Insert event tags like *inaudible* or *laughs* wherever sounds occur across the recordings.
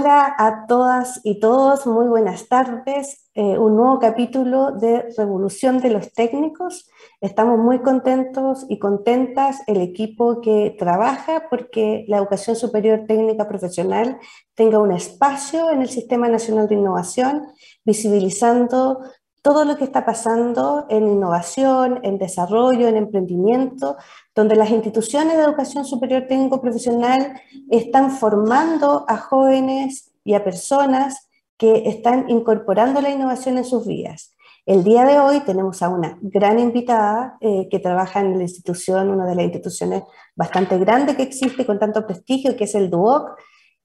Hola a todas y todos, muy buenas tardes. Eh, un nuevo capítulo de Revolución de los Técnicos. Estamos muy contentos y contentas el equipo que trabaja porque la educación superior técnica profesional tenga un espacio en el Sistema Nacional de Innovación, visibilizando todo lo que está pasando en innovación, en desarrollo, en emprendimiento, donde las instituciones de educación superior técnico profesional están formando a jóvenes y a personas que están incorporando la innovación en sus vidas. El día de hoy tenemos a una gran invitada eh, que trabaja en la institución, una de las instituciones bastante grande que existe con tanto prestigio, que es el DUOC.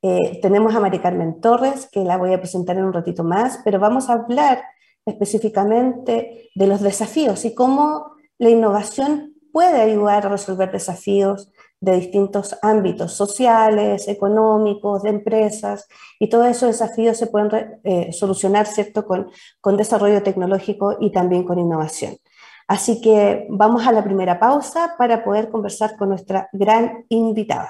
Eh, tenemos a Mari Carmen Torres, que la voy a presentar en un ratito más, pero vamos a hablar específicamente de los desafíos y cómo la innovación puede ayudar a resolver desafíos de distintos ámbitos sociales, económicos, de empresas, y todos esos desafíos se pueden eh, solucionar ¿cierto? Con, con desarrollo tecnológico y también con innovación. Así que vamos a la primera pausa para poder conversar con nuestra gran invitada.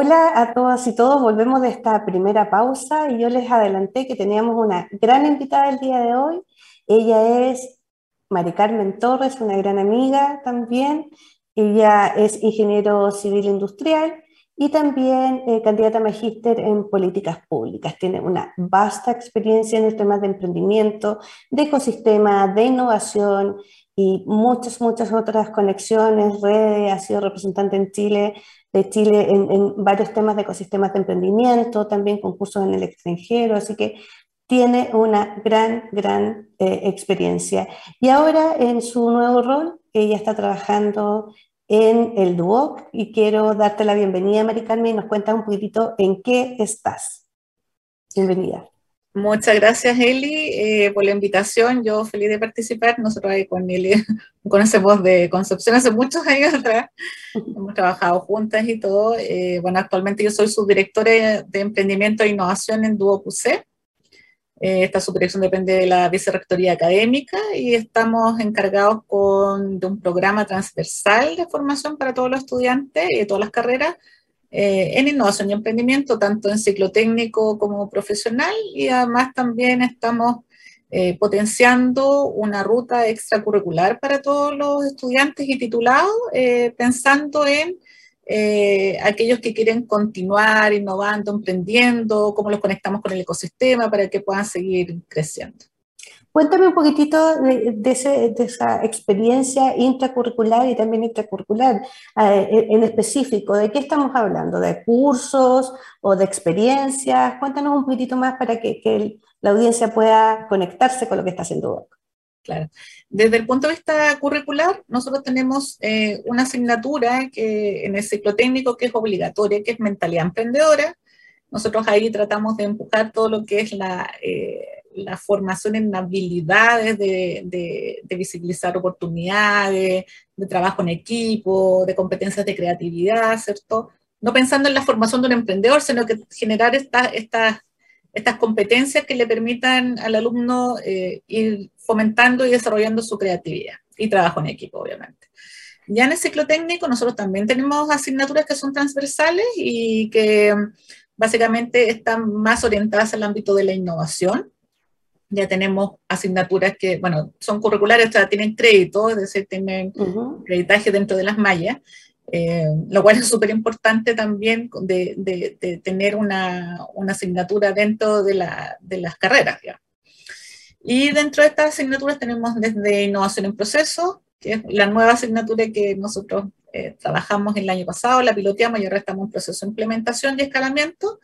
Hola a todas y todos, volvemos de esta primera pausa y yo les adelanté que teníamos una gran invitada el día de hoy. Ella es Mari Carmen Torres, una gran amiga también. Ella es ingeniero civil industrial y también eh, candidata a magíster en políticas públicas. Tiene una vasta experiencia en el tema de emprendimiento, de ecosistema, de innovación y muchas, muchas otras conexiones, redes. Ha sido representante en Chile de Chile en, varios temas de ecosistemas de emprendimiento, también concursos en el extranjero, así que tiene una gran, gran eh, experiencia. Y ahora en su nuevo rol, ella está trabajando en el DUOC y quiero darte la bienvenida, Mari Carmen, y nos cuentas un poquitito en qué estás. Bienvenida. Muchas gracias, Eli, eh, por la invitación. Yo feliz de participar. Nosotros ahí con Eli *laughs* conocemos de Concepción hace muchos años atrás. *laughs* Hemos trabajado juntas y todo. Eh, bueno, actualmente yo soy subdirectora de Emprendimiento e Innovación en DuoQC. Eh, esta subdirección depende de la Vicerrectoría Académica y estamos encargados con, de un programa transversal de formación para todos los estudiantes y de todas las carreras eh, en innovación y emprendimiento, tanto en ciclo técnico como profesional, y además también estamos eh, potenciando una ruta extracurricular para todos los estudiantes y titulados, eh, pensando en aquellos que quieren continuar innovando, emprendiendo, cómo los conectamos con el ecosistema para que puedan seguir creciendo. Cuéntame un poquitito de, esa experiencia intracurricular y también extracurricular, eh, en específico, ¿de qué estamos hablando? ¿De cursos o de experiencias? Cuéntanos un poquitito más para que, la audiencia pueda conectarse con lo que está haciendo DOC. Claro. Desde el punto de vista curricular, nosotros tenemos eh, una asignatura que, en el ciclo técnico que es obligatoria, que es mentalidad emprendedora. Nosotros ahí tratamos de empujar todo lo que es la... Eh, la formación en habilidades de, visibilizar oportunidades, de trabajo en equipo, de competencias de creatividad, ¿cierto? No pensando en la formación de un emprendedor, sino que generar estas estas competencias que le permitan al alumno eh, ir fomentando y desarrollando su creatividad y trabajo en equipo, obviamente. Ya en el ciclo técnico nosotros también tenemos asignaturas que son transversales y que básicamente están más orientadas al ámbito de la innovación. Ya tenemos asignaturas que, bueno, son curriculares, o sea, tienen crédito, es decir, tienen uh creditaje dentro de las mallas, eh, lo cual es súper importante también de, de, tener una, una, asignatura dentro de, la, de las carreras. ¿ya? Y dentro de estas asignaturas tenemos desde innovación en proceso, que es la nueva asignatura que nosotros eh, trabajamos el año pasado, la piloteamos y ahora estamos en proceso de implementación y escalamiento,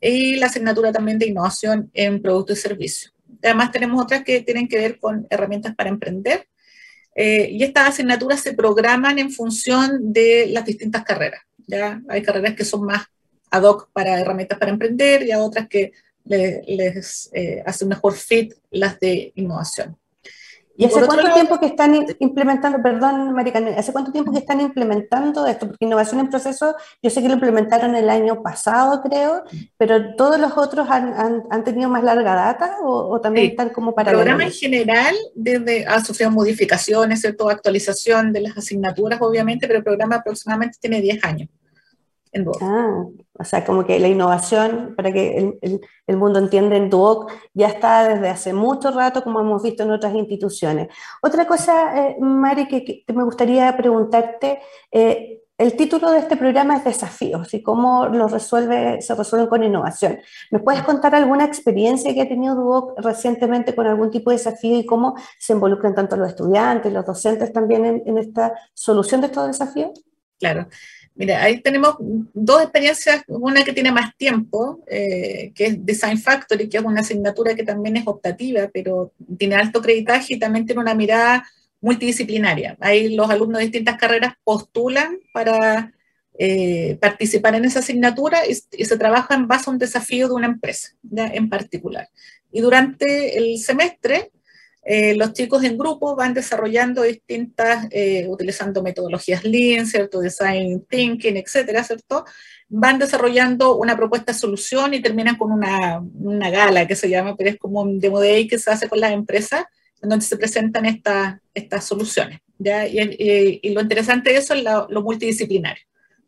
y la asignatura también de innovación en producto y servicio. Además tenemos otras que tienen que ver con herramientas para emprender, eh, y estas asignaturas se programan en función de las distintas carreras. ¿ya? Hay carreras que son más ad hoc para herramientas para emprender y hay otras que les, eh, mejor fit las de innovación. ¿Y hace cuánto tiempo que están implementando, perdón, Maricano, hace cuánto tiempo que están implementando esto? Porque innovación en proceso, yo sé que lo implementaron el año pasado, creo, pero todos los otros han, han, tenido más larga data o, también están como para... El programa en general desde, ha sufrido modificaciones, ¿cierto? actualización de las asignaturas, obviamente, pero el programa aproximadamente tiene 10 años. Ah, o sea, como que la innovación, para que el, mundo entienda en Duoc, ya está desde hace mucho rato, como hemos visto en otras instituciones. Otra cosa, eh, Mari, que, me gustaría preguntarte, eh, el título de este programa es Desafíos y cómo los resuelve, se resuelven con innovación. ¿Me puedes contar alguna experiencia que ha tenido Duoc recientemente con algún tipo de desafío y cómo se involucran tanto los estudiantes, los docentes también en, en esta solución de estos desafíos? Claro. Mira, ahí tenemos dos experiencias, una que tiene más tiempo, eh, que es Design Factory, que es una asignatura que también es optativa, pero tiene alto creditaje y también tiene una mirada multidisciplinaria. Ahí los alumnos de distintas carreras postulan para eh, participar en esa asignatura y, se trabaja en base a un desafío de una empresa en particular. Y durante el semestre eh, los chicos en grupo van desarrollando distintas, eh, utilizando metodologías Lean, ¿cierto? Design Thinking, etcétera, ¿cierto? Van desarrollando una propuesta de solución y terminan con una, una gala que se llama, pero es como un demo day que se hace con las empresas, en donde se presentan estas estas soluciones. ¿ya? Y, y, lo interesante de eso es lo, multidisciplinario,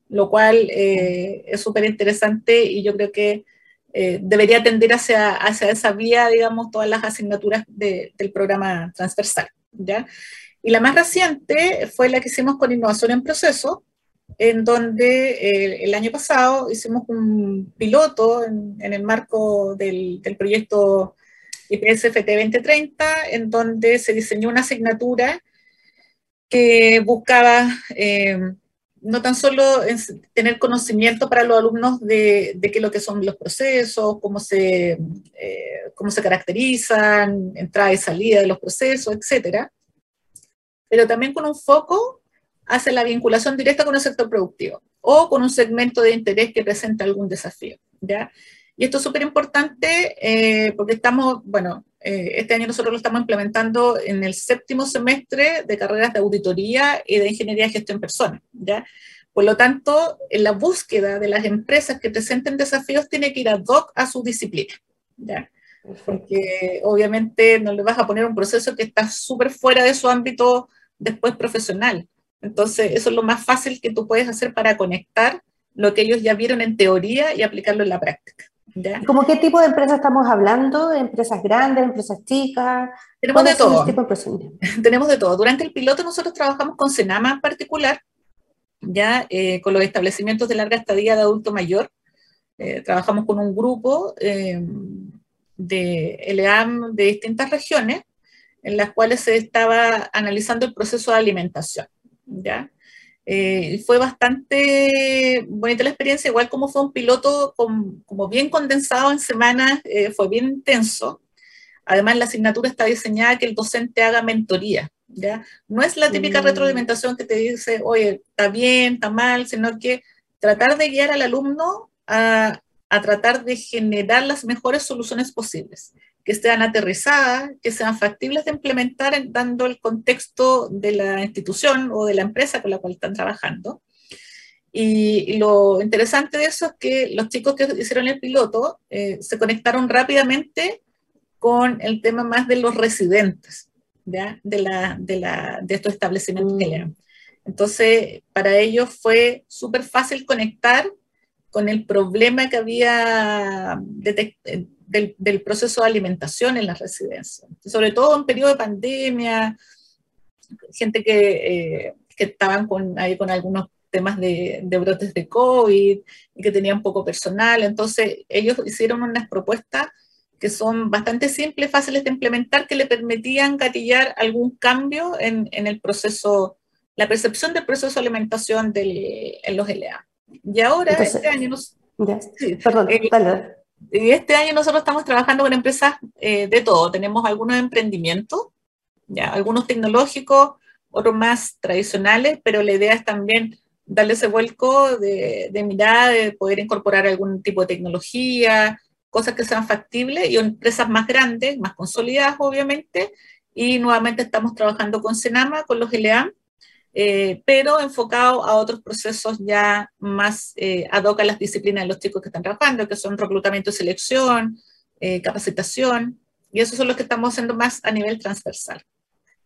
lo cual eh, es súper interesante y yo creo que eh, debería tender hacia, hacia esa vía, digamos, todas las asignaturas del programa transversal. ¿ya? Y la más reciente fue la que hicimos con innovación en proceso, en donde eh, el año pasado hicimos un piloto en, el marco del, del proyecto IPSFT 2030, en donde se diseñó una asignatura que buscaba eh, no tan solo tener conocimiento para los alumnos de, de qué lo que son los procesos, cómo se, eh, cómo se caracterizan, entrada y salida de los procesos, etcétera, pero también con un foco hacia la vinculación directa con el sector productivo o con un segmento de interés que presenta algún desafío. ¿ya? Y esto es súper importante eh, porque estamos, bueno, eh, este año nosotros lo estamos implementando en el séptimo semestre de carreras de auditoría y de ingeniería de gestión personas, ¿ya? Por lo tanto, en la búsqueda de las empresas que presenten desafíos tiene que ir ad hoc a su disciplina, ¿ya? Porque obviamente no le vas a poner un proceso que está súper fuera de su ámbito después profesional. Entonces, eso es lo más fácil que tú puedes hacer para conectar lo que ellos ya vieron en teoría y aplicarlo en la práctica. ¿Cómo qué tipo de empresas estamos hablando? ¿Empresas grandes, empresas chicas? Tenemos de todo. *laughs* Tenemos de todo. Durante el piloto nosotros trabajamos con Senama en particular, ya eh, con los establecimientos de larga estadía de adulto mayor. Eh, trabajamos con un grupo eh, de LEAM de distintas regiones en las cuales se estaba analizando el proceso de alimentación. ¿ya? Eh, fue bastante bonita la experiencia, igual como fue un piloto como bien condensado en semanas, eh, fue bien intenso. Además, la asignatura está diseñada que el docente haga mentoría, ¿ya? No es la típica mm. retroalimentación que te dice, oye, está bien, está mal, sino que tratar de guiar al alumno a, a tratar de generar las mejores soluciones posibles que sean aterrizadas, que sean factibles de implementar dando el contexto de la institución o de la empresa con la cual están trabajando. Y, lo interesante de eso es que los chicos que hicieron el piloto eh, se conectaron rápidamente con el tema más de los residentes ¿ya? De, la, de, la, de estos establecimientos mm. Entonces, para ellos fue súper fácil conectar con el problema que había del, del, proceso de alimentación en las residencias, sobre todo en periodo de pandemia, gente que, eh, que estaban con, ahí con algunos temas de, brotes de COVID y que tenían poco personal. Entonces, ellos hicieron unas propuestas que son bastante simples, fáciles de implementar, que le permitían gatillar algún cambio en, en el proceso, la percepción del proceso de alimentación del, en los LA. Y ahora, este año, nos, sí, perdón, eh, este año nosotros estamos trabajando con empresas eh, de todo. Tenemos algunos emprendimientos, ya, algunos tecnológicos, otros más tradicionales, pero la idea es también darle ese vuelco de, de mirada, de poder incorporar algún tipo de tecnología, cosas que sean factibles y empresas más grandes, más consolidadas, obviamente. Y nuevamente estamos trabajando con Senama, con los LEAM, eh, pero enfocado a otros procesos ya más eh, ad hoc a las disciplinas de los chicos que están trabajando, que son reclutamiento y selección, eh, capacitación, y esos son los que estamos haciendo más a nivel transversal.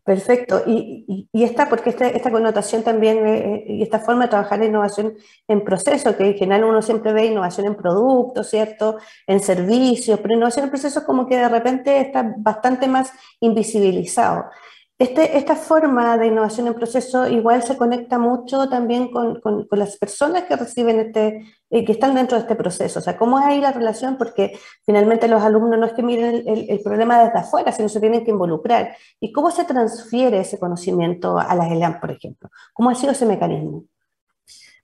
Perfecto. Y, y, esta, porque esta, esta connotación también eh, eh, y esta forma de trabajar la innovación en proceso, que en general uno siempre ve innovación en productos, ¿cierto? En servicios, pero innovación en procesos como que de repente está bastante más invisibilizado. Este, esta forma de innovación en proceso igual se conecta mucho también con, con, las personas que reciben este, eh, que están dentro de este proceso. O sea, ¿cómo es ahí la relación? Porque finalmente los alumnos no es que miren el, el, problema desde afuera, sino se tienen que involucrar. ¿Y cómo se transfiere ese conocimiento a las ELAM, por ejemplo? ¿Cómo ha sido ese mecanismo?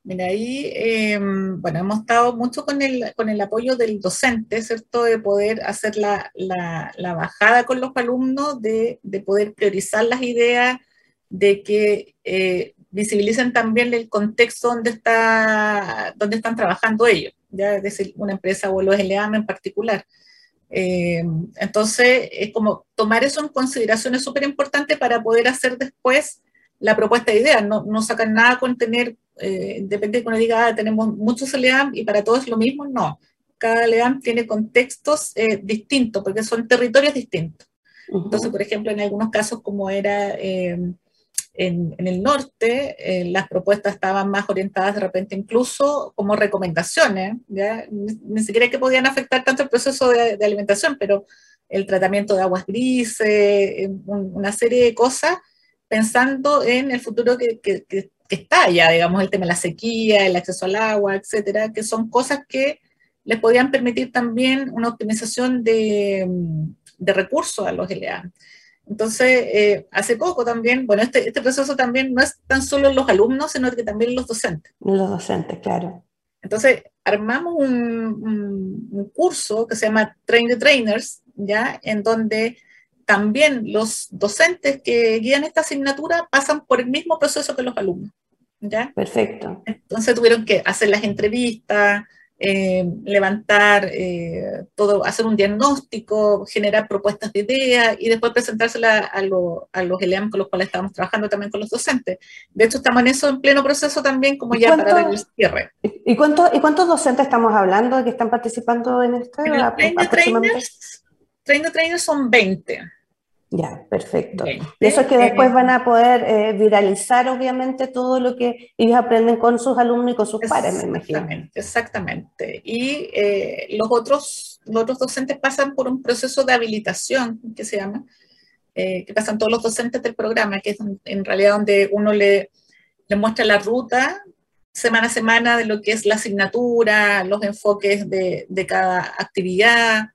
Mira, ahí, eh, bueno, hemos estado mucho con el, con el apoyo del docente, ¿cierto? De poder hacer la, la, la bajada con los alumnos, de, de, poder priorizar las ideas, de que eh, visibilicen también el contexto donde, está, donde están trabajando ellos, ya es decir, una empresa o los LEAM en particular. Eh, entonces, es como tomar eso en consideración es súper importante para poder hacer después la propuesta de ideas. No, no sacan nada con tener eh, depende de que uno diga, ah, tenemos muchos LEAM y para todos es lo mismo, no. Cada LEAM tiene contextos eh, distintos, porque son territorios distintos. Entonces, por ejemplo, en algunos casos, como era em, en, en, el norte, eh, las propuestas estaban más orientadas de repente incluso como recomendaciones, ¿ya? Ni, ni siquiera que podían afectar tanto el proceso de, de alimentación, pero el tratamiento de aguas grises, em, una serie de cosas pensando en el futuro que, que, que que está ya, digamos, el tema de la sequía, el acceso al agua, etcétera, que son cosas que les podían permitir también una optimización de, de recursos a los LA. Entonces, eh, hace poco también, bueno, este, este proceso también no es tan solo los alumnos, sino que también los docentes. Los docentes, claro. Entonces, armamos un, un, un curso que se llama Train the Trainers, ¿ya? En donde también los docentes que guían esta asignatura pasan por el mismo proceso que los alumnos. ¿ya? Perfecto. Entonces tuvieron que hacer las entrevistas, eh, levantar eh, todo, hacer un diagnóstico, generar propuestas de ideas y después presentárselas a, lo, a los ELEAM con los cuales estamos trabajando también con los docentes. De hecho, estamos en eso en pleno proceso también, como ya para dar el cierre. ¿Y, cuánto, ¿Y cuántos docentes estamos hablando que están participando en esto? En el train de trainers, train de trainers son 20. Ya, perfecto. y eso es que después van a poder eh, viralizar, obviamente, todo lo que ellos aprenden con sus alumnos y con sus pares, me imagino. Exactamente. Y eh, los, otros, los otros docentes pasan por un proceso de habilitación, que se llama, eh, que pasan todos los docentes del programa, que es en realidad donde uno le, le muestra la ruta semana a semana de lo que es la asignatura, los enfoques de, de cada actividad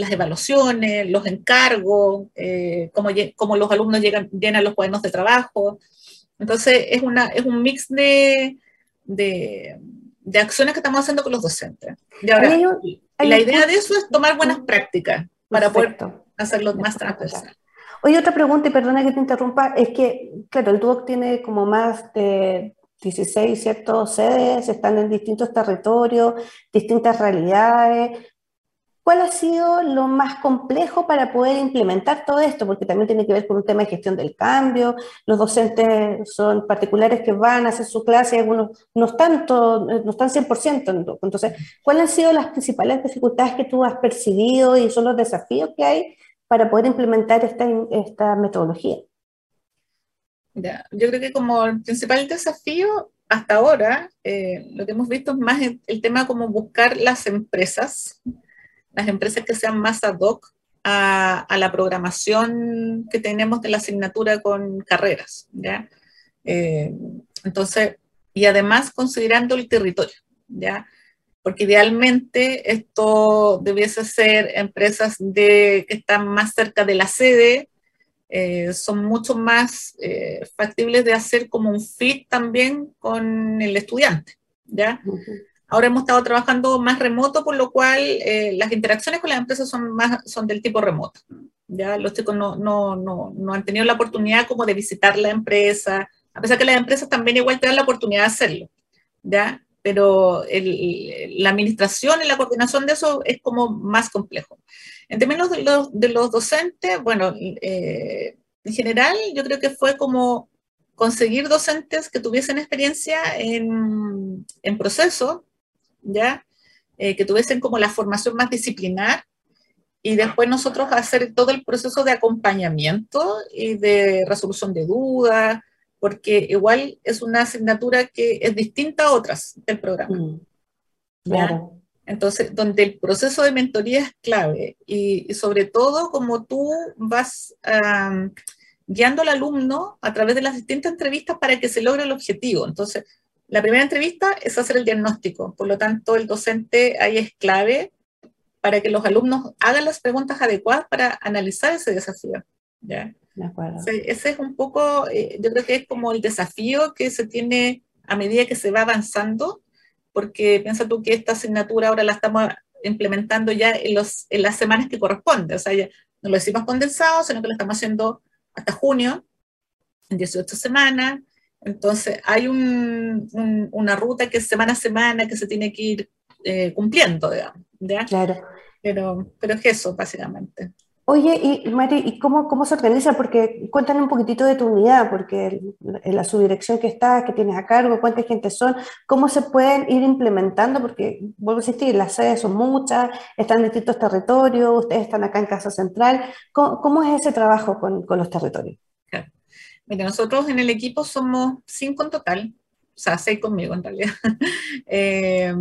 las evaluaciones, los encargos, eh, cómo, cómo, los alumnos llegan, llenan los cuadernos de trabajo. Entonces, es, una, es un mix de, de, de acciones que estamos haciendo con los docentes. Y ahora, la idea de eso es tomar buenas prácticas para poder hacerlo más transversal. Oye, otra pregunta, y perdona que te interrumpa, es que, claro, el DUOC tiene como más de 16, ¿cierto? Sedes, están en distintos territorios, distintas realidades. ¿Cuál ha sido lo más complejo para poder implementar todo esto? Porque también tiene que ver con un tema de gestión del cambio. Los docentes son particulares que van a hacer su clase, algunos no están, todo, no están 100%. Entonces, ¿cuáles han sido las principales dificultades que tú has percibido y son los desafíos que hay para poder implementar esta, esta metodología? Yo creo que como el principal desafío hasta ahora eh, lo que hemos visto es más el, tema como buscar las empresas, las empresas que sean más ad hoc a, la programación que tenemos de la asignatura con carreras. ¿ya? Eh, entonces, y además considerando el territorio, ¿ya? Porque idealmente esto debiese ser empresas de, que están más cerca de la sede, eh, son mucho más eh, factibles de hacer como un fit también con el estudiante, ¿ya? Ahora hemos estado trabajando más remoto, por lo cual eh, las interacciones con las empresas son, más, son del tipo remoto. Ya los chicos no, no, no, no, han tenido la oportunidad como de visitar la empresa, a pesar que las empresas también igual te dan la oportunidad de hacerlo. ¿ya? Pero el, la administración y la coordinación de eso es como más complejo. En términos de los, de los docentes, bueno, eh, en general yo creo que fue como conseguir docentes que tuviesen experiencia en, en proceso, ¿ya? Eh, que tuviesen como la formación más disciplinar y después nosotros hacer todo el proceso de acompañamiento y de resolución de dudas, porque igual es una asignatura que es distinta a otras del programa. Mm, claro. Entonces, donde el proceso de mentoría es clave y, sobre todo como tú vas guiando al alumno a través de las distintas entrevistas para que se logre el objetivo. Entonces, la primera entrevista es hacer el diagnóstico, por lo tanto, el docente ahí es clave para que los alumnos hagan las preguntas adecuadas para analizar ese desafío. ¿ya? De acuerdo. ese es un poco, eh, yo creo que es como el desafío que se tiene a medida que se va avanzando porque piensa tú que esta asignatura ahora la estamos implementando ya en, los, en las semanas que corresponde, o sea, ya no lo hicimos condensado, sino que lo estamos haciendo hasta junio, en 18 semanas, entonces hay un, una ruta que es semana a semana que se tiene que ir eh, cumpliendo, digamos. ¿ya? Claro. Pero, pero es eso, básicamente. Oye, y Mari, ¿y cómo, cómo se organiza? Porque cuéntanos un poquitito de tu unidad, porque en la subdirección que estás, que tienes a cargo, cuánta gente son, cómo se pueden ir implementando, porque vuelvo a insistir, las sedes son muchas, están en distintos territorios, ustedes están acá en Casa Central. ¿Cómo, es ese trabajo con, con los territorios? Nosotros en el equipo somos cinco en total, o sea, seis conmigo en realidad. *laughs* Eh,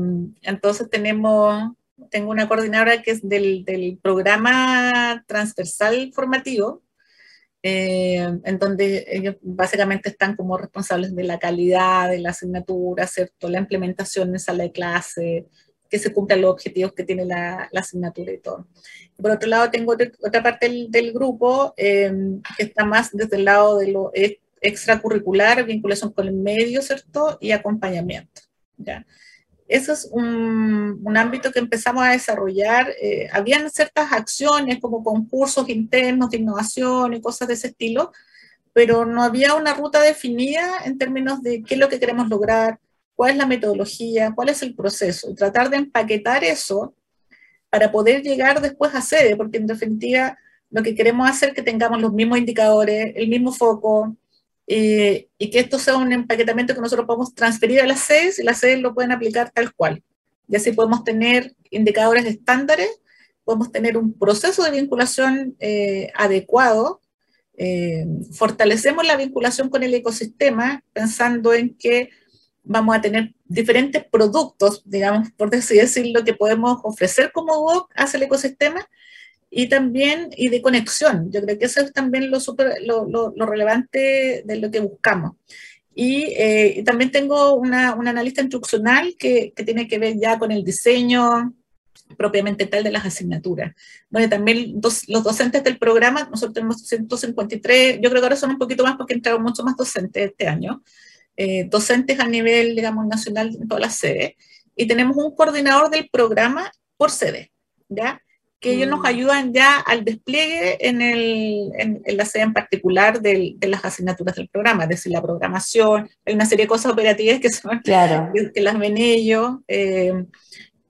entonces tenemos tengo una coordinadora que es del, del programa transversal formativo, eh, en donde ellos básicamente están como responsables de la calidad de la asignatura, ¿cierto? la implementación en sala de clase, que se cumplan los objetivos que tiene la, la asignatura y todo. Por otro lado, tengo otra parte del, del grupo eh, que está más desde el lado de lo extracurricular, vinculación con el medio, ¿cierto? Y acompañamiento. ¿ya? Eso es un, un, ámbito que empezamos a desarrollar. Eh, habían ciertas acciones como concursos internos de innovación y cosas de ese estilo, pero no había una ruta definida en términos de qué es lo que queremos lograr, cuál es la metodología, cuál es el proceso, y tratar de empaquetar eso para poder llegar después a sede, porque en definitiva lo que queremos hacer es que tengamos los mismos indicadores, el mismo foco, eh, y que esto sea un empaquetamiento que nosotros podemos transferir a las sedes y las sedes lo pueden aplicar tal cual. Y así podemos tener indicadores estándares, podemos tener un proceso de vinculación eh, adecuado, eh, fortalecemos la vinculación con el ecosistema pensando en que vamos a tener diferentes productos, digamos, por decirlo, que podemos ofrecer como WOC hacia el ecosistema y también y de conexión. Yo creo que eso es también lo, super, lo, lo, relevante de lo que buscamos. Y, eh, también tengo una, una analista instruccional que, que, tiene que ver ya con el diseño propiamente tal de las asignaturas. Bueno, también dos, los docentes del programa, nosotros tenemos 153, yo creo que ahora son un poquito más porque entraron mucho más docentes este año, eh, docentes a nivel, digamos, nacional en todas las sedes, y tenemos un coordinador del programa por sede, ¿ya? que ellos nos mm. ayudan ya al despliegue en, el, en, la sede en particular de las asignaturas del programa, es decir, la programación, hay una serie de cosas operativas que son claro. *laughs* que, las ven ellos, eh,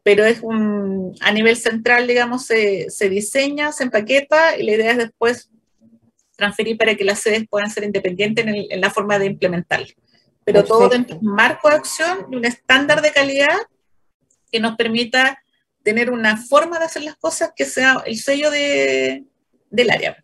pero es un, a nivel central, digamos, se, se, diseña, se empaqueta y la idea es después transferir para que las sedes puedan ser independientes en, en la forma de implementar. Pero todo dentro de un marco de acción y un estándar de calidad que nos permita tener una forma de hacer las cosas que sea el sello de, del área.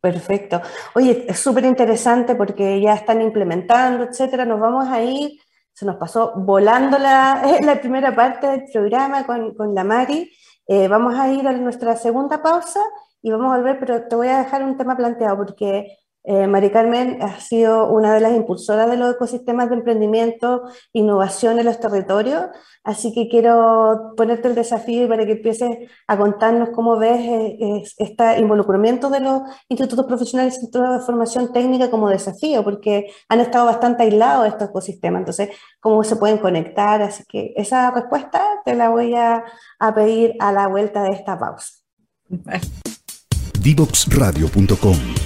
Perfecto. Oye, es súper interesante porque ya están implementando, etcétera. Nos vamos a ir se nos pasó volando la, *laughs* la primera parte del programa con, con la Mari. Eh, vamos a ir a nuestra segunda pausa y vamos a volver, pero te voy a dejar un tema planteado porque eh, Mari Carmen ha sido una de las impulsoras de los ecosistemas de emprendimiento, innovación en los territorios, así que quiero ponerte el desafío para que empieces a contarnos cómo ves eh, este involucramiento de los institutos profesionales y institutos de formación técnica como desafío, porque han estado bastante aislados estos ecosistemas, entonces, cómo se pueden conectar, así que esa respuesta te la voy a, a pedir a la vuelta de esta pausa. Divoxradio.com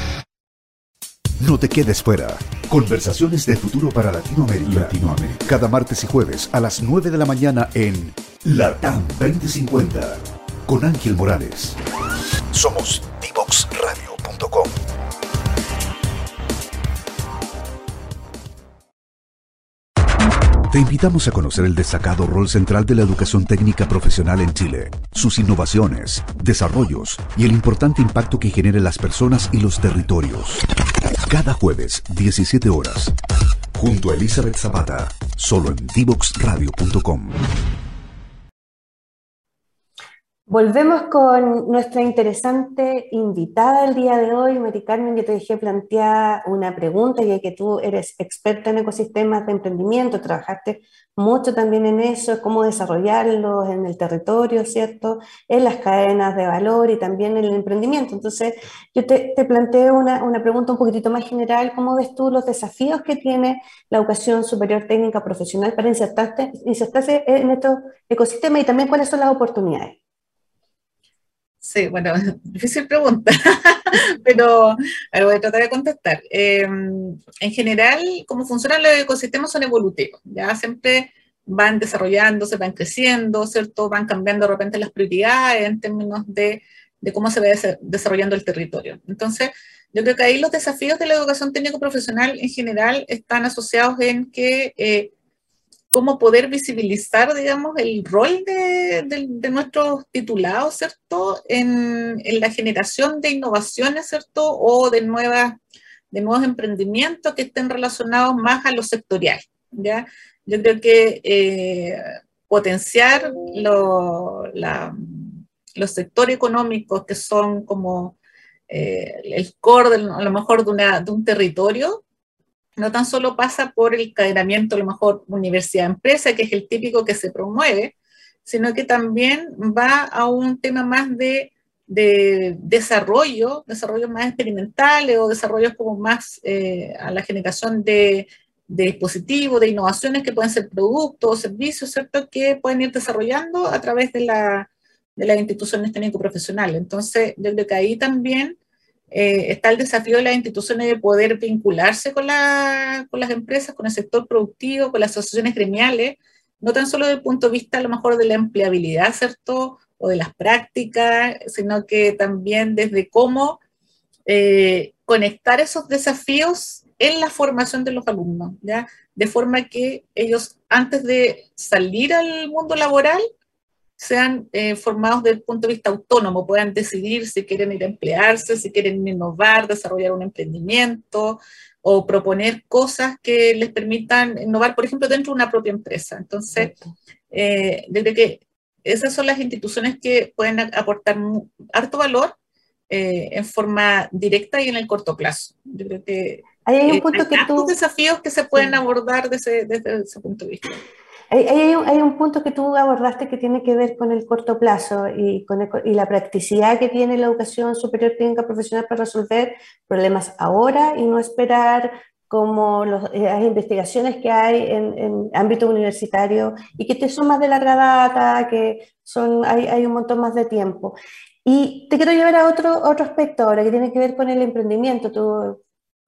No te quedes fuera. Conversaciones de futuro para Latinoamérica. Latinoamérica. Cada martes y jueves a las 9 de la mañana en LATAM 2050 con Ángel Morales. Somos divoxradio.com. Te invitamos a conocer el destacado rol central de la educación técnica profesional en Chile, sus innovaciones, desarrollos y el importante impacto que genera en las personas y los territorios. Cada jueves, 17 horas, junto a Elizabeth Zapata, solo en divoxradio.com. Volvemos con nuestra interesante invitada el día de hoy, Mari Carmen. Yo te dejé plantear una pregunta, ya que tú eres experta en ecosistemas de emprendimiento, trabajaste mucho también en eso, cómo desarrollarlos en el territorio, ¿cierto? En las cadenas de valor y también en el emprendimiento. Entonces, yo te, te planteo una, una, pregunta un poquitito más general. ¿Cómo ves tú los desafíos que tiene la educación superior técnica profesional para insertarse, insertarse en estos ecosistemas y también cuáles son las oportunidades? Sí, bueno, *laughs* difícil pregunta, *laughs* pero voy a tratar de contestar. Em, en general, cómo funcionan los ecosistemas son evolutivos, ya siempre van desarrollándose, van creciendo, ¿cierto? Van cambiando de repente las prioridades en términos de, de cómo se va desarrollando el territorio. Entonces, yo creo que ahí los desafíos de la educación técnico-profesional en general están asociados en que eh, cómo poder visibilizar, digamos, el rol de, nuestros titulados, ¿cierto?, en, la generación de innovaciones, ¿cierto?, o de, nuevas, de nuevos emprendimientos que estén relacionados más a lo sectorial, ¿ya? Yo creo que eh, potenciar lo, los sectores económicos que son como eh, el core, a lo mejor, de un territorio, no tan solo pasa por el cadenamiento, a lo mejor universidad-empresa, que es el típico que se promueve, sino que también va a un tema más de, de desarrollo, desarrollos más experimentales o desarrollos como más eh, a la generación de, de, dispositivos, de innovaciones que pueden ser productos o servicios, ¿cierto? Que pueden ir desarrollando a través de, la, de las instituciones técnico-profesionales. Entonces, yo creo que ahí también eh, está el desafío de las instituciones de poder vincularse con, la, con, las empresas, con el sector productivo, con las asociaciones gremiales, no tan solo desde el punto de vista a lo mejor de la empleabilidad, ¿cierto? O de las prácticas, sino que también desde cómo eh, conectar esos desafíos en la formación de los alumnos, ¿ya? De forma que ellos antes de salir al mundo laboral sean eh, formados desde el punto de vista autónomo, puedan decidir si quieren ir a emplearse, si quieren innovar, desarrollar un emprendimiento o proponer cosas que les permitan innovar, por ejemplo, dentro de una propia empresa. Entonces, eh, desde que esas son las instituciones que pueden aportar harto valor eh, en forma directa y en el corto plazo. Yo creo que hay un punto que tú... desafíos que se pueden abordar desde, desde ese punto de vista. Hay, hay, hay, un, punto que tú abordaste que tiene que ver con el corto plazo y, con y la practicidad que tiene la educación superior técnica profesional para resolver problemas ahora y no esperar como los, eh, las investigaciones que hay en, en, ámbito universitario y que son más de larga data, que son, hay, hay un montón más de tiempo. Y te quiero llevar a otro, otro aspecto ahora que tiene que ver con el emprendimiento. Tú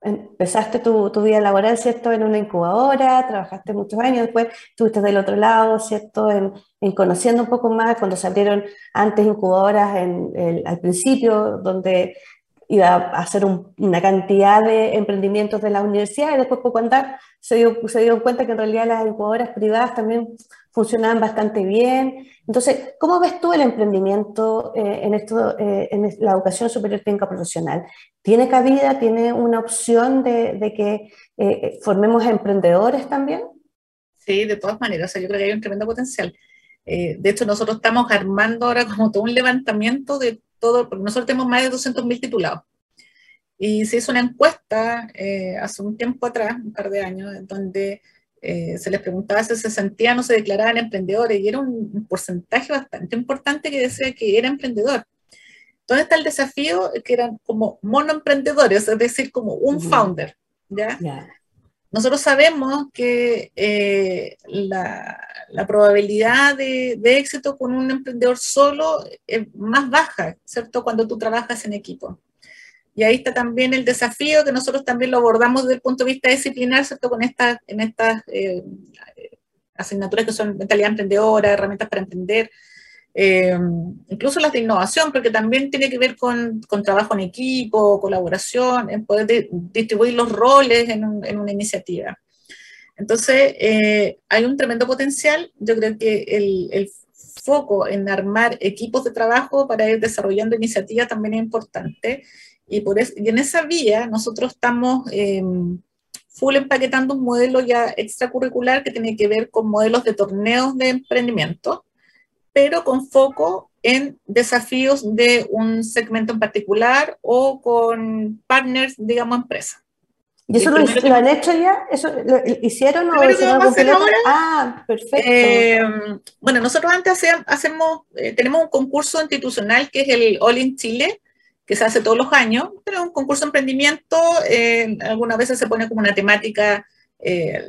empezaste tu, tu, vida laboral, ¿cierto? En una incubadora, trabajaste muchos años, después estuviste del otro lado, ¿cierto? En, en conociendo un poco más, cuando se abrieron antes incubadoras en, al principio, donde iba a hacer una cantidad de emprendimientos de la universidad y después poco andar se dio, se dio cuenta que en realidad las incubadoras privadas también funcionaban bastante bien. Entonces, ¿cómo ves tú el emprendimiento eh, en, esto, eh, en la educación superior técnica profesional? ¿Tiene cabida, tiene una opción de, de que eh, formemos emprendedores también? Sí, de todas maneras, o sea, yo creo que hay un tremendo potencial. de hecho, nosotros estamos armando ahora como todo un levantamiento de todo, porque nosotros tenemos más de 200.000 titulados. Y se hizo una encuesta eh, hace un tiempo atrás, un par de años, donde eh, se les preguntaba si se sentían o se declaraban emprendedores, y era un, porcentaje bastante importante que decía que era emprendedor. ¿Dónde está el desafío? Que eran como monoemprendedores, es decir, como un founder. ¿ya? Nosotros sabemos que eh, la, la, probabilidad de, de, éxito con un emprendedor solo es más baja, ¿cierto? Cuando tú trabajas en equipo. Y ahí está también el desafío que nosotros también lo abordamos desde el punto de vista disciplinar, ¿cierto? Con estas, en estas eh, asignaturas que son mentalidad emprendedora, herramientas para emprender, eh, incluso las de innovación, porque también tiene que ver con, con trabajo en equipo, colaboración, en poder distribuir los roles en, en una iniciativa. Entonces, eh, hay un tremendo potencial. Yo creo que el, foco en armar equipos de trabajo para ir desarrollando iniciativas también es importante. Y, por y en esa vía nosotros estamos eh, full empaquetando un modelo ya extracurricular que tiene que ver con modelos de torneos de emprendimiento, pero con foco en desafíos de un segmento en particular o con partners, digamos, empresas. ¿Y eso lo, lo, han hecho ya? ¿Eso lo hicieron o hicieron ahora? Ah, perfecto. Eh, bueno, nosotros antes hacemos, hacemos eh, tenemos un concurso institucional que es el All in Chile, que se hace todos los años, pero es un concurso de emprendimiento, eh, algunas veces se pone como una temática eh,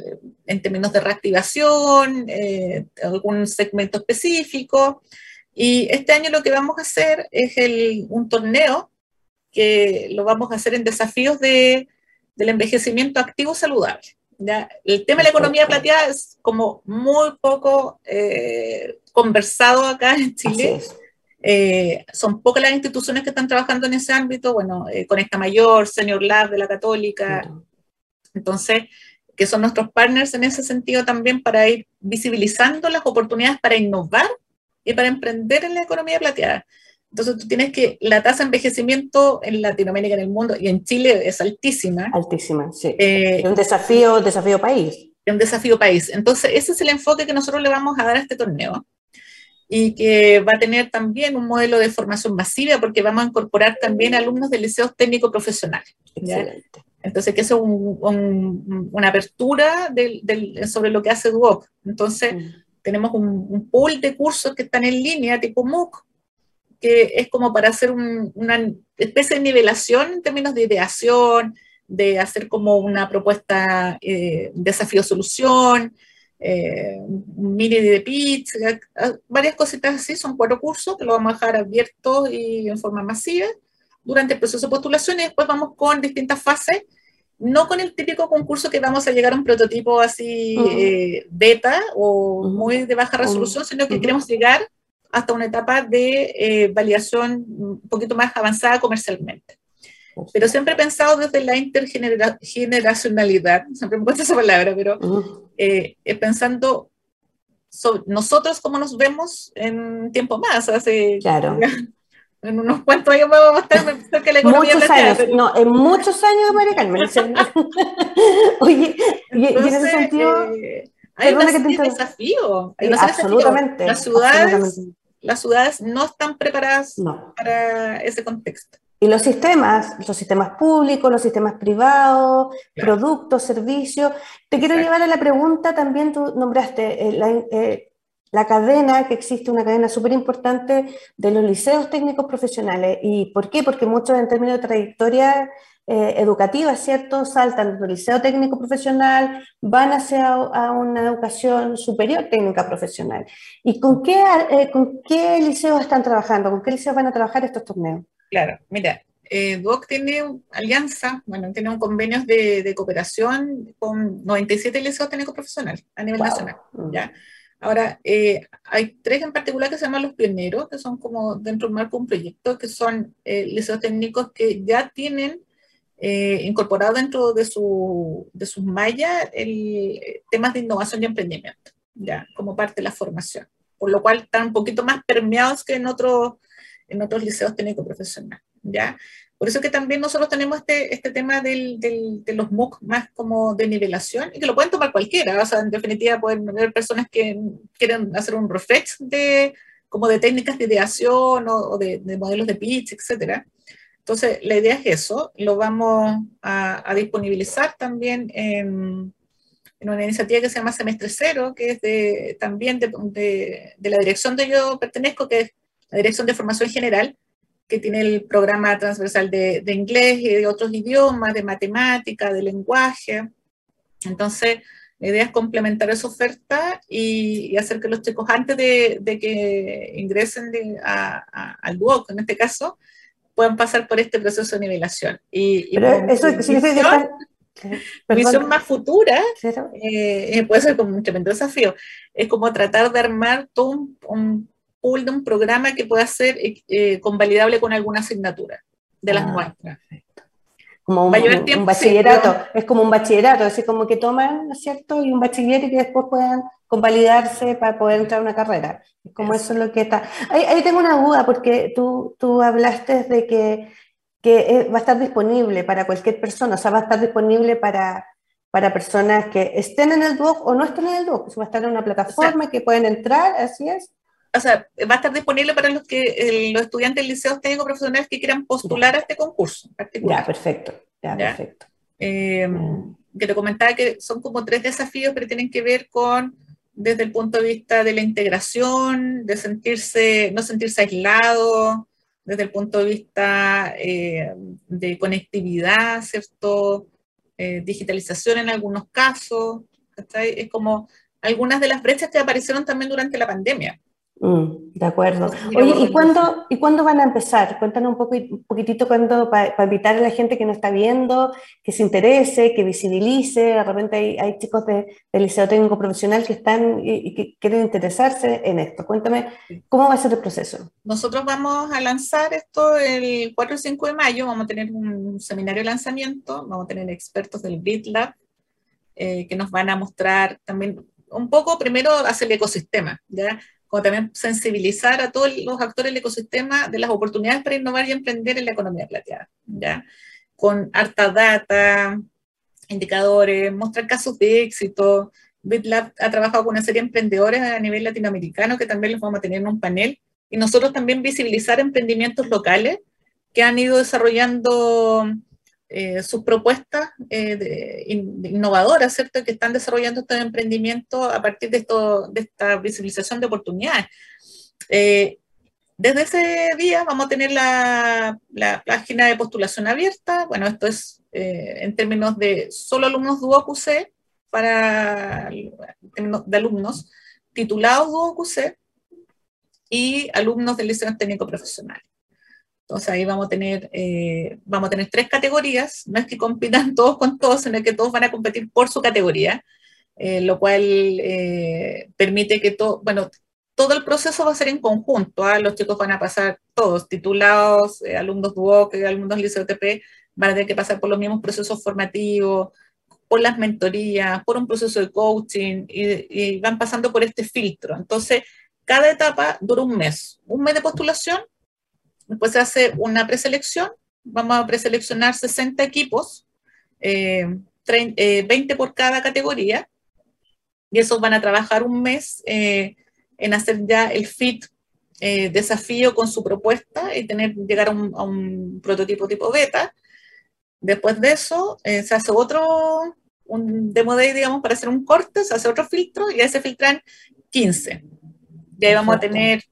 en términos de reactivación, eh, algún segmento específico. Y este año lo que vamos a hacer es el, un torneo que lo vamos a hacer en desafíos de, del envejecimiento activo saludable. ¿ya? El tema de la economía plateada es como muy poco conversado acá en Chile. Eh, son pocas las instituciones que están trabajando en ese ámbito, bueno, eh, Conecta Mayor, Senior Lab de la Católica, entonces, que son nuestros partners en ese sentido también para ir visibilizando las oportunidades para innovar y para emprender en la economía plateada. Entonces tú tienes que, la tasa de envejecimiento en Latinoamérica, en el mundo y en Chile es altísima. Altísima, sí. Eh, es un desafío, desafío país. Es un desafío país. Entonces ese es el enfoque que nosotros le vamos a dar a este torneo y que va a tener también un modelo de formación masiva porque vamos a incorporar también alumnos de liceos técnicos profesionales. Entonces, que eso es un, una apertura del, del, sobre lo que hace DUOC. Entonces, mm. tenemos un, pool de cursos que están en línea, tipo MOOC, que es como para hacer una especie de nivelación en términos de ideación, de hacer como una propuesta eh, desafío-solución, eh, un mini de pitch, varias cositas así, son cuatro cursos que lo vamos a dejar abiertos y en forma masiva durante el proceso de postulación y después vamos con distintas fases, no con el típico concurso que vamos a llegar a un prototipo así eh, beta o muy de baja resolución, sino que queremos llegar hasta una etapa de eh, validación un poquito más avanzada comercialmente. Pero siempre he pensado desde la intergeneracionalidad, siempre me gusta esa palabra, pero eh, pensando nosotros cómo nos vemos en tiempo más, hace, claro. *laughs* en unos cuantos años vamos a estar que la economía muchos años, no, en muchos años, María Carmen. *laughs* Oye, y, en ese sentido... Eh, hay un desafío. Hay absolutamente. Las ciudades, las ciudades no están preparadas para ese contexto. Y los sistemas, los sistemas públicos, los sistemas privados, productos, servicios. Te quiero llevar a la pregunta, también tú nombraste eh, la, eh, la, cadena, que existe una cadena súper importante de los liceos técnicos profesionales. ¿Y por qué? Porque muchos en términos de trayectoria eh, educativa, ¿cierto? Saltan del liceo técnico profesional, van hacia a una educación superior técnica profesional. ¿Y con qué, con qué liceos están trabajando? ¿Con qué liceos van a trabajar estos torneos? Claro, mira, eh, Duoc tiene alianza, bueno, tiene un convenio de, cooperación con 97 liceos técnicos profesionales a nivel nacional. Mm. ¿ya? Ahora, eh, hay tres en particular que se llaman los pioneros, que son como dentro del marco de un proyecto, que son eh, liceos técnicos que ya tienen eh, incorporado dentro de, su, de sus mallas el, temas de innovación y emprendimiento, ya, como parte de la formación. Por lo cual están un poquito más permeados que en otros, en otros liceos técnicos profesionales, ¿ya? Por eso que también nosotros tenemos este, este tema del, del, de los MOOC más como de nivelación y que lo pueden tomar cualquiera. O sea, en definitiva pueden haber personas que quieren hacer un refresh de, como de técnicas de ideación o, de, modelos de pitch, etcétera. Entonces, la idea es eso. Lo vamos a, disponibilizar también en, una iniciativa que se llama Semestre Cero, que es de, también de, la dirección de yo pertenezco, que es la Dirección de Formación General, que tiene el programa transversal de, inglés y de otros idiomas, de matemática, de lenguaje. Entonces, la idea es complementar esa oferta y, hacer que los chicos, antes de, que ingresen al DUOC, en este caso, puedan pasar por este proceso de nivelación. Y, Pero eso significa visión más futura eh, puede ser como un tremendo desafío. Es como tratar de armar todo un, un de un programa que pueda ser eh, convalidable con alguna asignatura de las muestras. Ah, como un, bachillerato, es como un bachillerato, así como que toman, ¿no es cierto? Y un bachiller y que después puedan convalidarse para poder entrar a una carrera. Es como eso, es lo que está. Ahí, tengo una duda, porque tú, tú hablaste de que, que eh, va a estar disponible para cualquier persona, o sea, va a estar disponible para, para personas que estén en el DUOC o no estén en el DUOC, va a estar en una plataforma que pueden entrar, así es o sea, va a estar disponible para los que los estudiantes del liceo técnico profesionales que quieran postular a este concurso. Ya, perfecto, ya, perfecto. Eh, que te comentaba que son como tres desafíos que tienen que ver con desde el punto de vista de la integración, de sentirse, no sentirse aislado, desde el punto de vista eh, de conectividad, ¿cierto? Eh, digitalización en algunos casos, es como algunas de las brechas que aparecieron también durante la pandemia. Mm, de acuerdo. Oye, ¿y cuándo, ¿y cuándo van a empezar? Cuéntanos un, poco, un poquitito cuándo, para invitar a la gente que no está viendo, que se interese, que visibilice. De repente hay, hay chicos de, del Liceo Técnico Profesional que están y, que quieren interesarse en esto. Cuéntame, ¿cómo va a ser el proceso? Nosotros vamos a lanzar esto el 4 y 5 de mayo. Vamos a tener un seminario de lanzamiento. Vamos a tener expertos del BitLab eh, que nos van a mostrar también un poco, primero, hacer el ecosistema, ¿ya? Como también sensibilizar a todos los actores del ecosistema de las oportunidades para innovar y emprender en la economía plateada, ¿ya? Con harta data, indicadores, mostrar casos de éxito. BitLab ha trabajado con una serie de emprendedores a nivel latinoamericano que también los vamos a tener en un panel. Y nosotros también visibilizar emprendimientos locales que han ido desarrollando eh, sus propuestas eh, innovadoras, ¿cierto? Que están desarrollando este emprendimiento a partir de, de esta visibilización de oportunidades. Eh, desde ese día vamos a tener la, página de postulación abierta. Bueno, esto es en términos de solo alumnos DuoQC para de alumnos titulados DuoQC y alumnos del liceo técnico profesional. Entonces ahí vamos a tener, eh, vamos a tener tres categorías, no es que compitan *laughs* todos con todos, sino que todos van a competir por su categoría, eh, lo cual eh, permite que todo, bueno, todo el proceso va a ser en conjunto, ¿ah? los chicos van a pasar todos, titulados, alumnos DUOC, alumnos Liceo TP, van a tener que pasar por los mismos procesos formativos, por las mentorías, por un proceso de coaching, y, y van pasando por este filtro. Entonces, cada etapa dura un mes, un mes de postulación Después se hace una preselección, vamos a preseleccionar 60 equipos, 20 eh, eh, por cada categoría, y esos van a trabajar un mes eh, en hacer ya el fit desafío con su propuesta y tener, llegar a un, prototipo tipo beta. Después de eso, se hace otro, un demo day, digamos, para hacer un corte, se hace otro filtro y ahí se filtran 15. Y ahí vamos a tener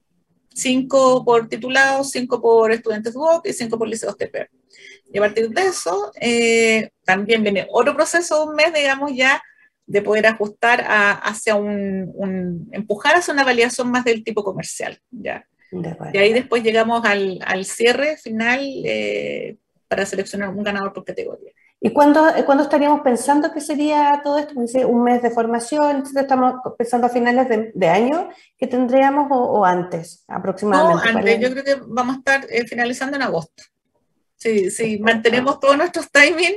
cinco por titulados, cinco por estudiantes DUOC y cinco por liceos TP. Y a partir de eso, eh, también viene otro proceso, un mes, digamos, ya de poder ajustar hacia un, empujar hacia una validación más del tipo comercial, ¿ya? Y ahí después llegamos al, al cierre final, eh, para seleccionar un ganador por categoría. ¿Y cuándo, cuándo estaríamos pensando que sería todo esto? ¿Un mes de formación? ¿Estamos pensando a finales de, año que tendríamos o, antes aproximadamente? No, antes. Yo creo que vamos a estar eh, finalizando en agosto. Si sí, mantenemos todos nuestros timing,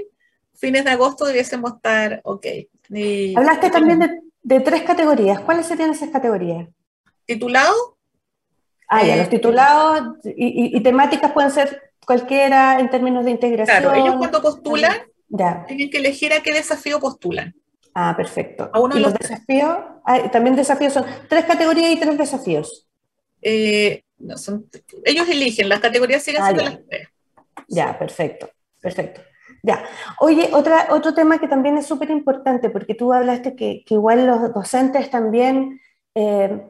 fines de agosto debiésemos estar ok. Hablaste también de, tres categorías. ¿Cuáles serían esas categorías? Titulado. Ah, ya, los eh, titulados y, temáticas pueden ser cualquiera en términos de integración. Claro, ellos cuando postulan tienen que elegir a qué desafío postulan. Ah, perfecto. A uno ¿Y los desafíos? también desafíos son tres categorías y tres desafíos. Eh, no, son, ellos eligen, las categorías siguen ah, siendo las tres. Ya, perfecto, perfecto. Ya. Oye, otra, otro tema que también es súper importante, porque tú hablaste que, que, igual los docentes también eh,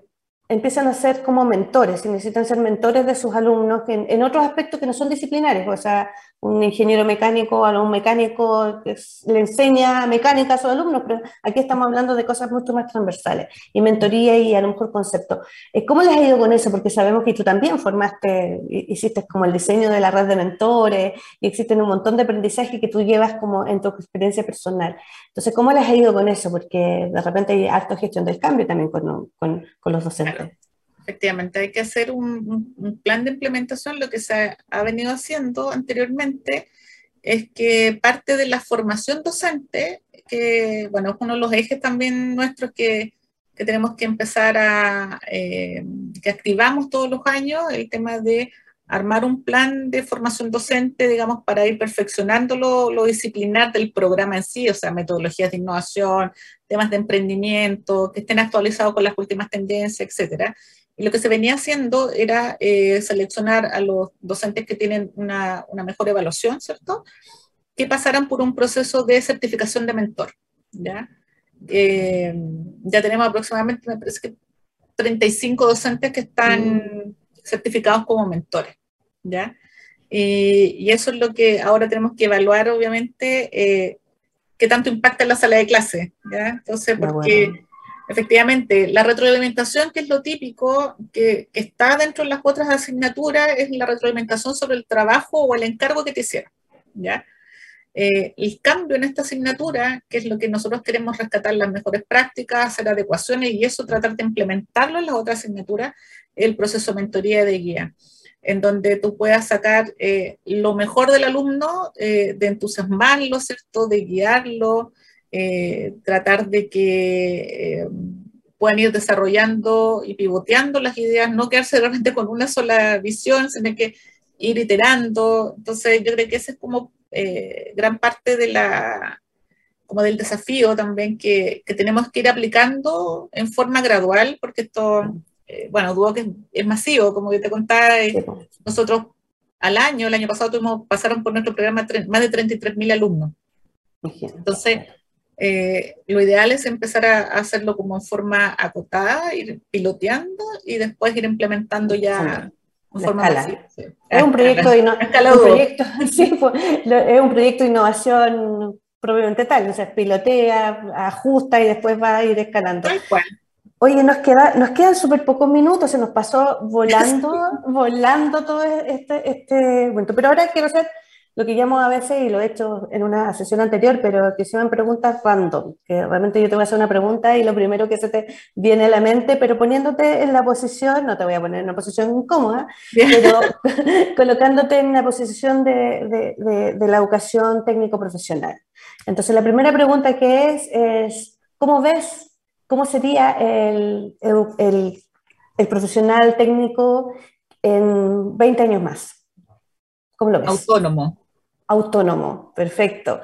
empiezan a ser como mentores y necesitan ser mentores de sus alumnos en, otros aspectos que no son disciplinares, o sea, un ingeniero mecánico o un mecánico que le enseña mecánica a sus alumnos, pero aquí estamos hablando de cosas mucho más transversales y mentoría y a lo mejor concepto. Eh, ¿Cómo les ha ido con eso? Porque sabemos que tú también formaste, hiciste como el diseño de la red de mentores y existen un montón de aprendizaje que tú llevas como en tu experiencia personal. Entonces, ¿cómo les ha ido con eso? Porque de repente hay alta gestión del cambio también con, con, con los docentes. Efectivamente, hay que hacer un, plan de implementación. Lo que se ha, venido haciendo anteriormente es que parte de la formación docente, que bueno, es uno de los ejes también nuestros que, tenemos que empezar a, eh, que activamos todos los años, el tema de armar un plan de formación docente, digamos, para ir perfeccionando lo, lo, disciplinar del programa en sí, o sea, metodologías de innovación, temas de emprendimiento, que estén actualizados con las últimas tendencias, etcétera. Y lo que se venía haciendo era eh, seleccionar a los docentes que tienen una, una, mejor evaluación, ¿cierto? Que pasaran por un proceso de certificación de mentor, ¿ya? Eh, ya tenemos aproximadamente, me parece que 35 docentes que están mm. certificados como mentores, ¿ya? y eso es lo que ahora tenemos que evaluar, obviamente, eh, qué tanto impacta en la sala de clase, ¿ya? Entonces, porque efectivamente la retroalimentación, que es lo típico, que, está dentro de las otras asignaturas, es la retroalimentación sobre el trabajo o el encargo que te hicieron, ¿ya? Eh, el cambio en esta asignatura, que es lo que nosotros queremos rescatar, las mejores prácticas, hacer adecuaciones y eso tratar de implementarlo en las otras asignaturas, el proceso de mentoría de guía en donde tú puedas sacar eh, lo mejor del alumno, eh, de entusiasmarlo, ¿cierto? De guiarlo, eh, tratar de que puedan ir desarrollando y pivoteando las ideas, no quedarse realmente con una sola visión, sino que ir iterando. Entonces, yo creo que ese es como gran parte de la, como del desafío también que, que, tenemos que ir aplicando en forma gradual, porque esto eh, bueno, dudo que es, masivo, como yo te contaba, eh, nosotros al año, el año pasado tuvimos, pasaron por nuestro programa más de 33.000 alumnos. Entonces, eh, lo ideal es empezar a, hacerlo como en forma acotada, ir piloteando y después ir implementando ya en forma Es un proyecto, de *laughs* es un proyecto de innovación propiamente tal, o sea, pilotea, ajusta y después va a ir escalando. Oye, nos, queda, nos quedan súper pocos minutos, se nos pasó *laughs* volando, volando todo este, este momento. Pero ahora quiero hacer lo que llamo a veces, y lo he hecho en una sesión anterior, pero que se llaman preguntas random, que realmente yo te voy a hacer una pregunta y lo primero que se te viene a la mente, pero poniéndote en la posición, no te voy a poner en una posición incómoda, pero *laughs* colocándote en la posición de, de, de la educación técnico-profesional. Entonces, la primera pregunta que es, es, ¿cómo ves ¿Cómo sería el, el, profesional técnico en 20 años más? ¿Cómo lo ves? Autónomo. Autónomo, perfecto.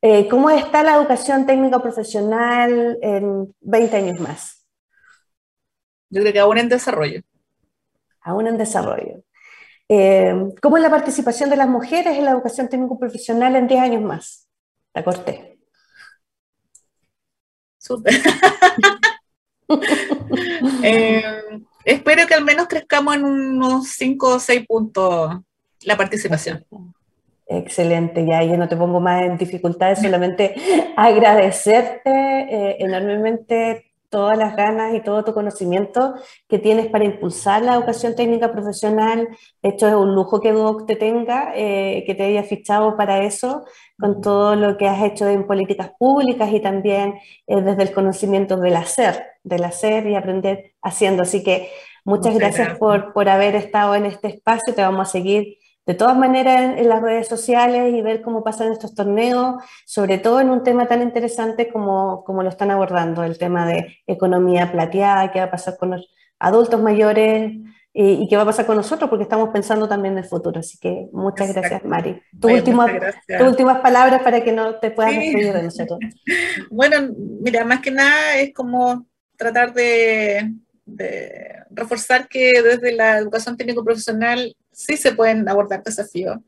Eh, ¿Cómo está la educación técnica profesional en 20 años más? Yo creo que aún en desarrollo. Aún en desarrollo. Eh, ¿Cómo es la participación de las mujeres en la educación técnico profesional en 10 años más? La corté. *laughs* Eh, espero que al menos crezcamos en unos 5 o 6 puntos la participación. Excelente, ya yo no te pongo más en dificultades, solamente *laughs* agradecerte eh, enormemente todas las ganas y todo tu conocimiento que tienes para impulsar la educación técnica profesional. Hecho, es un lujo que Duoc te tenga, eh, que te haya fichado para eso, con todo lo que has hecho en políticas públicas y también eh, desde el conocimiento del hacer, del hacer y aprender haciendo. Así que muchas, gracias, Por, por haber estado en este espacio. Te vamos a seguir de todas maneras en, las redes sociales y ver cómo pasan estos torneos, sobre todo en un tema tan interesante como, como lo están abordando, el tema de economía plateada, qué va a pasar con los adultos mayores y, qué va a pasar con nosotros, porque estamos pensando también en el futuro. Así que muchas gracias, Mari. Tus últimas, palabras para que no te puedas despedir de nosotros. *laughs* bueno, mira, más que nada es como tratar de, de reforzar que desde la educación técnico-profesional sí se pueden abordar desafíos,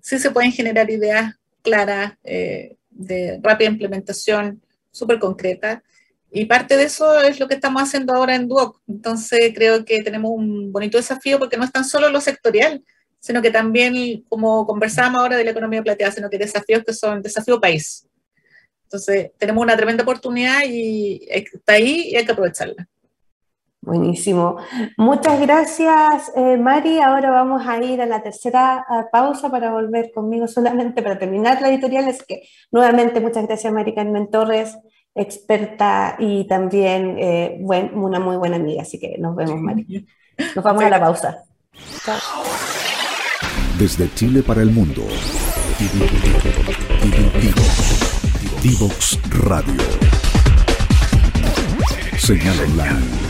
sí se pueden generar ideas claras, eh, de rápida implementación, súper concreta. Y parte de eso es lo que estamos haciendo ahora en Duoc. Entonces creo que tenemos un bonito desafío porque no es tan solo lo sectorial, sino que también, como conversábamos ahora de la economía plateada, sino que desafíos que son desafío país. Entonces tenemos una tremenda oportunidad y está ahí y hay que aprovecharla. Buenísimo. Muchas gracias, eh, Mari. Ahora vamos a ir a la tercera pausa para volver conmigo solamente para terminar la editorial. Es que nuevamente muchas gracias, Mari Carmen Torres, experta y también eh, una muy buena amiga. Así que nos vemos, *laughs* Mari. Nos vamos a la pausa. Desde Chile para el mundo. Divox Radio. Señal online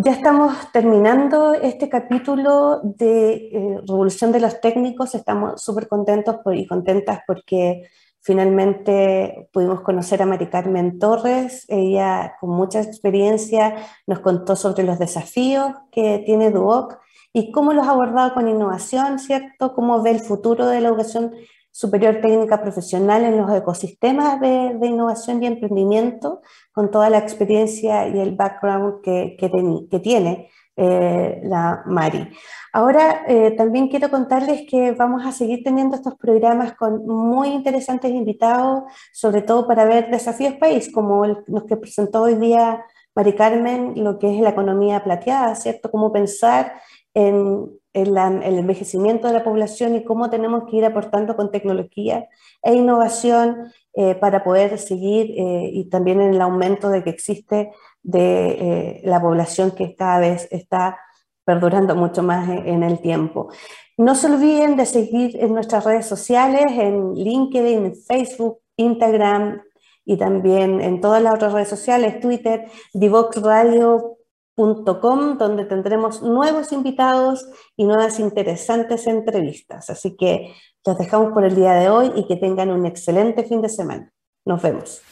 Ya estamos terminando este capítulo de eh, Revolución de los Técnicos. Estamos súper contentos y contentas porque finalmente pudimos conocer a Mari Carmen Torres. Ella, con mucha experiencia, nos contó sobre los desafíos que tiene Duoc y cómo los ha abordado con innovación, ¿cierto? Cómo ve el futuro de la educación superior técnica profesional en los ecosistemas de, innovación y emprendimiento, con toda la experiencia y el background que, tiene eh, la Mari. Ahora eh, también quiero contarles que vamos a seguir teniendo estos programas con muy interesantes invitados, sobre todo para ver desafíos país, como los que presentó hoy día Mari Carmen, lo que es la economía plateada, ¿cierto? Cómo pensar en el, envejecimiento de la población y cómo tenemos que ir aportando con tecnología e innovación eh, para poder seguir eh, y también en el aumento de que existe de eh, la población que cada vez está perdurando mucho más en, el tiempo. No se olviden de seguir en nuestras redes sociales, en LinkedIn, Facebook, Instagram y también en todas las otras redes sociales, Twitter, Divox Radio donde tendremos nuevos invitados y nuevas interesantes entrevistas. Así que los dejamos por el día de hoy y que tengan un excelente fin de semana. Nos vemos.